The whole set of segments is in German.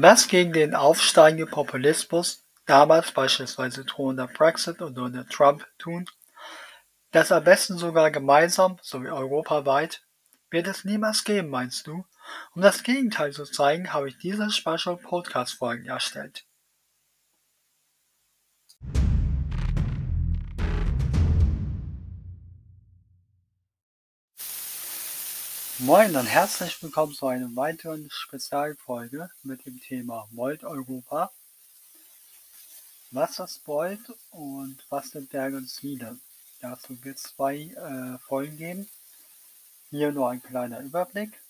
Was gegen den aufsteigenden Populismus, damals beispielsweise drohender Brexit und Donald Trump, tun, das am besten sogar gemeinsam sowie europaweit, wird es niemals geben, meinst du? Um das Gegenteil zu zeigen, habe ich diese Special Podcast Folgen erstellt. Moin und herzlich willkommen zu einer weiteren Spezialfolge mit dem Thema Volt Europa. Was ist Volt und was sind deren Ziele? Dazu wird es zwei äh, Folgen geben. Hier nur ein kleiner Überblick.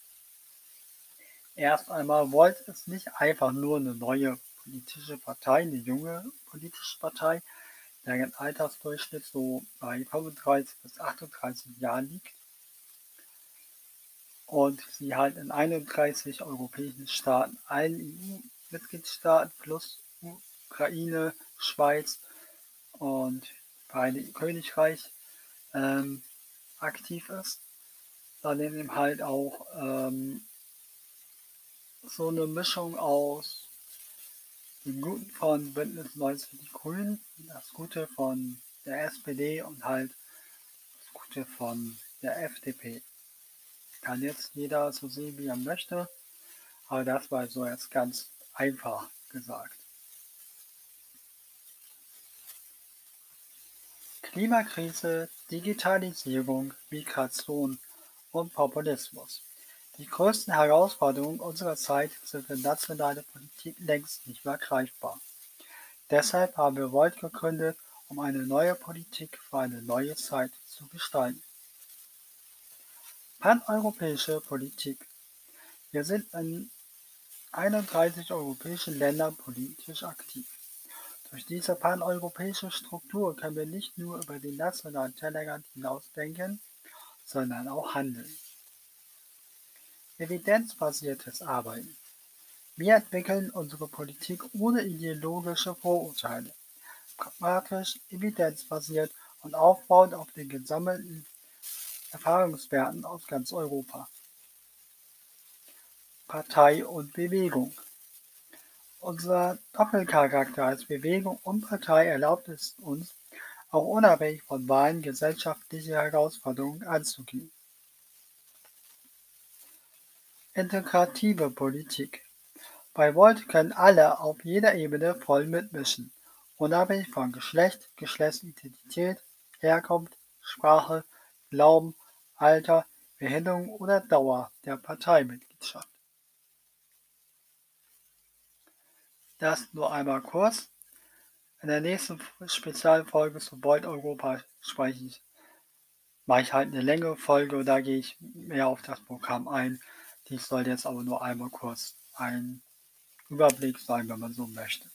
Erst einmal, Volt ist nicht einfach nur eine neue politische Partei, eine junge politische Partei, deren Altersdurchschnitt so bei 35 bis 38 Jahren liegt und sie halt in 31 europäischen Staaten, allen EU-Mitgliedstaaten plus Ukraine, Schweiz und Vereinigten Königreich ähm, aktiv ist. Dann eben halt auch ähm, so eine Mischung aus dem Guten von Bündnis 90 für die Grünen, das Gute von der SPD und halt das Gute von der FDP. Kann jetzt jeder so sehen, wie er möchte, aber das war so jetzt ganz einfach gesagt. Klimakrise, Digitalisierung, Migration und Populismus. Die größten Herausforderungen unserer Zeit sind für nationale Politik längst nicht mehr greifbar. Deshalb haben wir Volt gegründet, um eine neue Politik für eine neue Zeit zu gestalten. Paneuropäische Politik Wir sind in 31 europäischen Ländern politisch aktiv. Durch diese paneuropäische Struktur können wir nicht nur über den nationalen Tellerrand hinausdenken, sondern auch handeln. Evidenzbasiertes Arbeiten. Wir entwickeln unsere Politik ohne ideologische Vorurteile, pragmatisch, evidenzbasiert und aufbauend auf den gesammelten Erfahrungswerten aus ganz Europa. Partei und Bewegung Unser Doppelcharakter als Bewegung und Partei erlaubt es uns, auch unabhängig von Wahlen gesellschaftliche Herausforderungen anzugehen. Integrative Politik Bei Volt können alle auf jeder Ebene voll mitmischen, unabhängig von Geschlecht, Geschlechtsidentität, Herkunft, Sprache, Glauben, Alter, Behinderung oder Dauer der Parteimitgliedschaft. Das nur einmal kurz. In der nächsten Spezialfolge zu Volt Europa spreche ich, mache ich halt eine längere Folge da gehe ich mehr auf das Programm ein. Dies soll jetzt aber nur einmal kurz ein Überblick sein, wenn man so möchte.